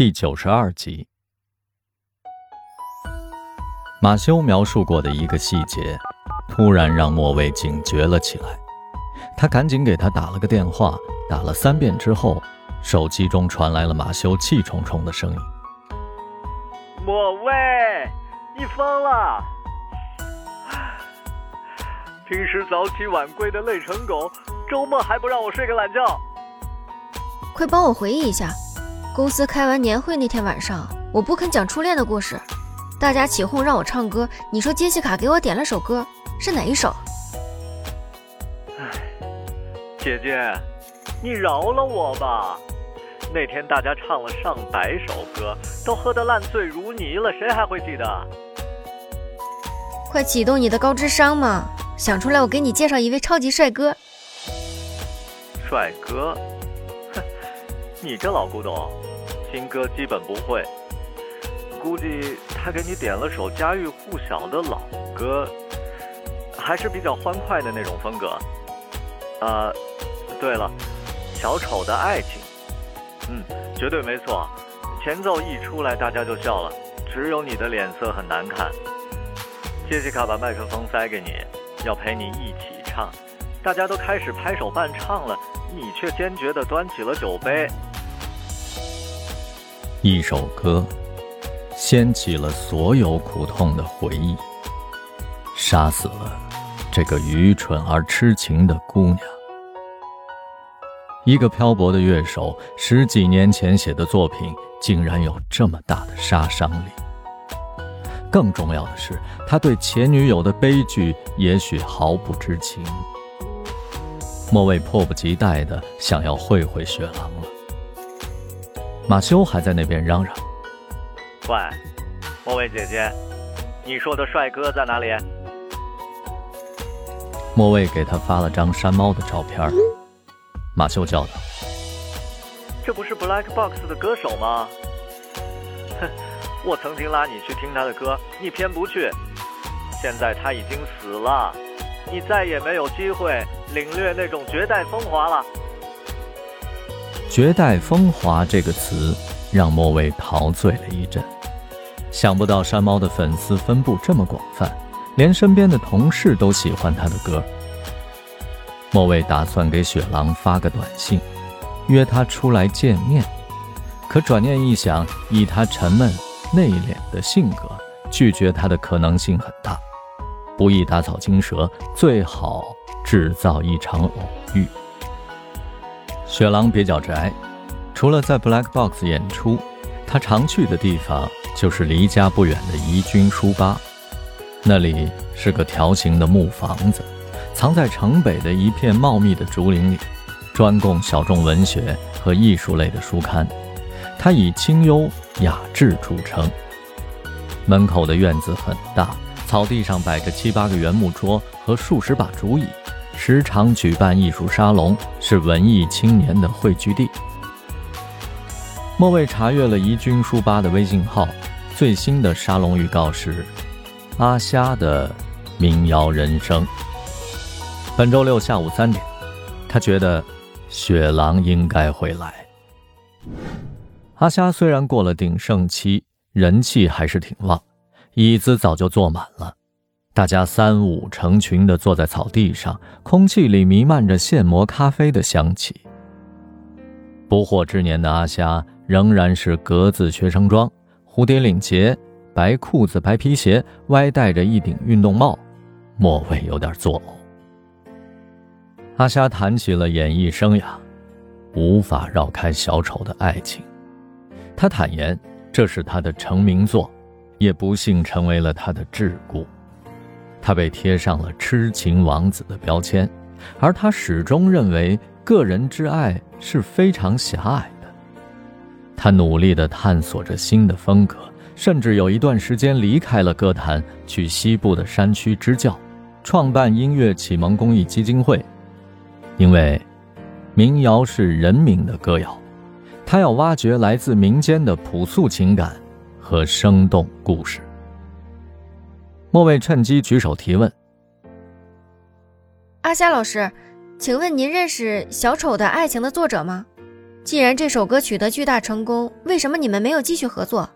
第九十二集，马修描述过的一个细节，突然让莫卫警觉了起来。他赶紧给他打了个电话，打了三遍之后，手机中传来了马修气冲冲的声音：“莫卫，你疯了！平时早起晚归的累成狗，周末还不让我睡个懒觉？快帮我回忆一下。”公司开完年会那天晚上，我不肯讲初恋的故事，大家起哄让我唱歌。你说杰西卡给我点了首歌，是哪一首？唉，姐姐，你饶了我吧。那天大家唱了上百首歌，都喝得烂醉如泥了，谁还会记得？快启动你的高智商嘛！想出来，我给你介绍一位超级帅哥。帅哥？你这老古董。新歌基本不会，估计他给你点了首家喻户晓的老歌，还是比较欢快的那种风格。啊，对了，小丑的爱情，嗯，绝对没错。前奏一出来，大家就笑了，只有你的脸色很难看。杰西卡把麦克风塞给你，要陪你一起唱，大家都开始拍手伴唱了，你却坚决地端起了酒杯。一首歌，掀起了所有苦痛的回忆，杀死了这个愚蠢而痴情的姑娘。一个漂泊的乐手，十几年前写的作品，竟然有这么大的杀伤力。更重要的是，他对前女友的悲剧也许毫不知情。莫卫迫不及待的想要会会雪狼了。马修还在那边嚷嚷：“喂，莫蔚姐姐，你说的帅哥在哪里？”莫蔚给他发了张山猫的照片。马修叫道：“这不是 Black Box 的歌手吗？哼，我曾经拉你去听他的歌，你偏不去。现在他已经死了，你再也没有机会领略那种绝代风华了。”绝代风华这个词让莫蔚陶醉了一阵，想不到山猫的粉丝分布这么广泛，连身边的同事都喜欢他的歌。莫蔚打算给雪狼发个短信，约他出来见面，可转念一想，以他沉闷内敛的性格，拒绝他的可能性很大，不宜打草惊蛇，最好制造一场偶遇。雪狼比较宅，除了在 Black Box 演出，他常去的地方就是离家不远的怡君书吧。那里是个条形的木房子，藏在城北的一片茂密的竹林里，专供小众文学和艺术类的书刊。它以清幽雅致著称。门口的院子很大，草地上摆着七八个圆木桌和数十把竹椅。时常举办艺术沙龙，是文艺青年的汇聚地。莫蔚查阅了怡君书吧的微信号，最新的沙龙预告是阿虾的民谣人生。本周六下午三点，他觉得雪狼应该会来。阿虾虽然过了鼎盛期，人气还是挺旺，椅子早就坐满了。大家三五成群地坐在草地上，空气里弥漫着现磨咖啡的香气。不惑之年的阿虾仍然是格子学生装，蝴蝶领结，白裤子，白皮鞋，歪戴着一顶运动帽，莫蔚有点作呕。阿虾谈起了演艺生涯，无法绕开小丑的爱情。他坦言，这是他的成名作，也不幸成为了他的桎梏。他被贴上了痴情王子的标签，而他始终认为个人之爱是非常狭隘的。他努力地探索着新的风格，甚至有一段时间离开了歌坛，去西部的山区支教，创办音乐启蒙公益基金会。因为，民谣是人民的歌谣，他要挖掘来自民间的朴素情感和生动故事。莫蔚趁机举手提问：“阿夏老师，请问您认识《小丑的爱情》的作者吗？”既然这首歌取得巨大成功，为什么你们没有继续合作？